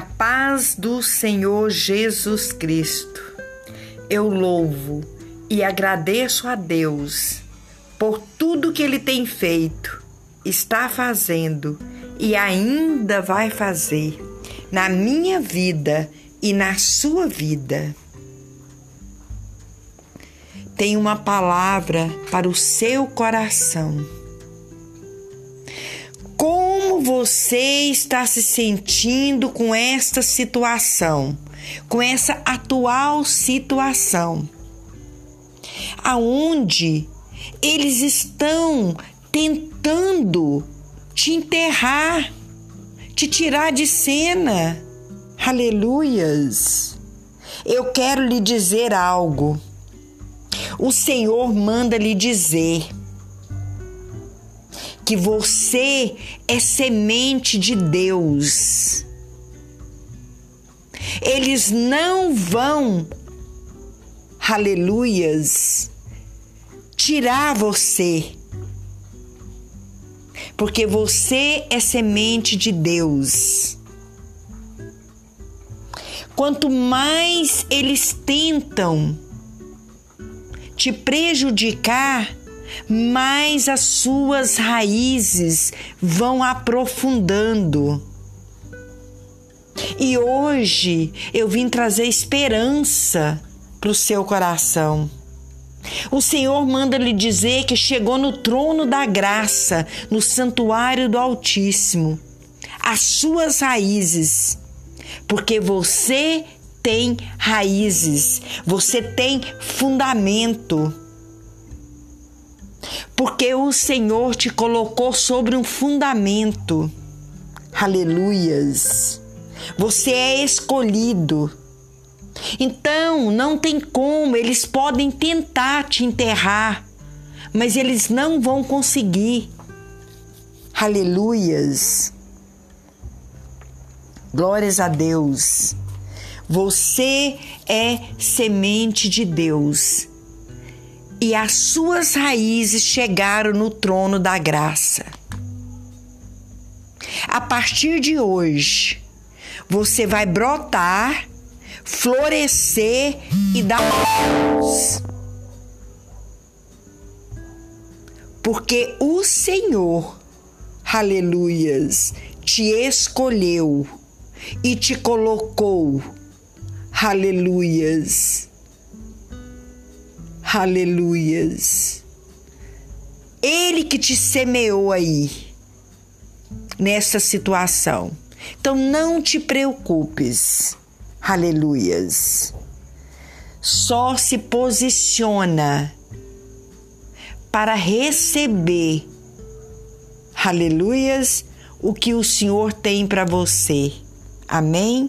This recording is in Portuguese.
paz do Senhor Jesus Cristo. Eu louvo e agradeço a Deus por tudo que Ele tem feito, está fazendo e ainda vai fazer na minha vida e na sua vida. Tem uma palavra para o seu coração. Como você está se sentindo com esta situação, com essa atual situação? Aonde eles estão tentando te enterrar, te tirar de cena. Aleluias! Eu quero lhe dizer algo. O Senhor manda lhe dizer que você é semente de Deus. Eles não vão, aleluias, tirar você, porque você é semente de Deus. Quanto mais eles tentam te prejudicar, mais as suas raízes vão aprofundando. E hoje eu vim trazer esperança para o seu coração. O Senhor manda lhe dizer que chegou no trono da graça, no santuário do Altíssimo, as suas raízes, porque você tem raízes, você tem fundamento porque o Senhor te colocou sobre um fundamento. Aleluias. Você é escolhido. Então, não tem como, eles podem tentar te enterrar, mas eles não vão conseguir. Aleluias. Glórias a Deus. Você é semente de Deus e as suas raízes chegaram no trono da graça. A partir de hoje, você vai brotar, florescer e dar luz. Porque o Senhor, aleluias, te escolheu e te colocou, aleluias Aleluias. Ele que te semeou aí nessa situação. Então não te preocupes. Aleluias. Só se posiciona para receber, aleluias, o que o Senhor tem para você. Amém?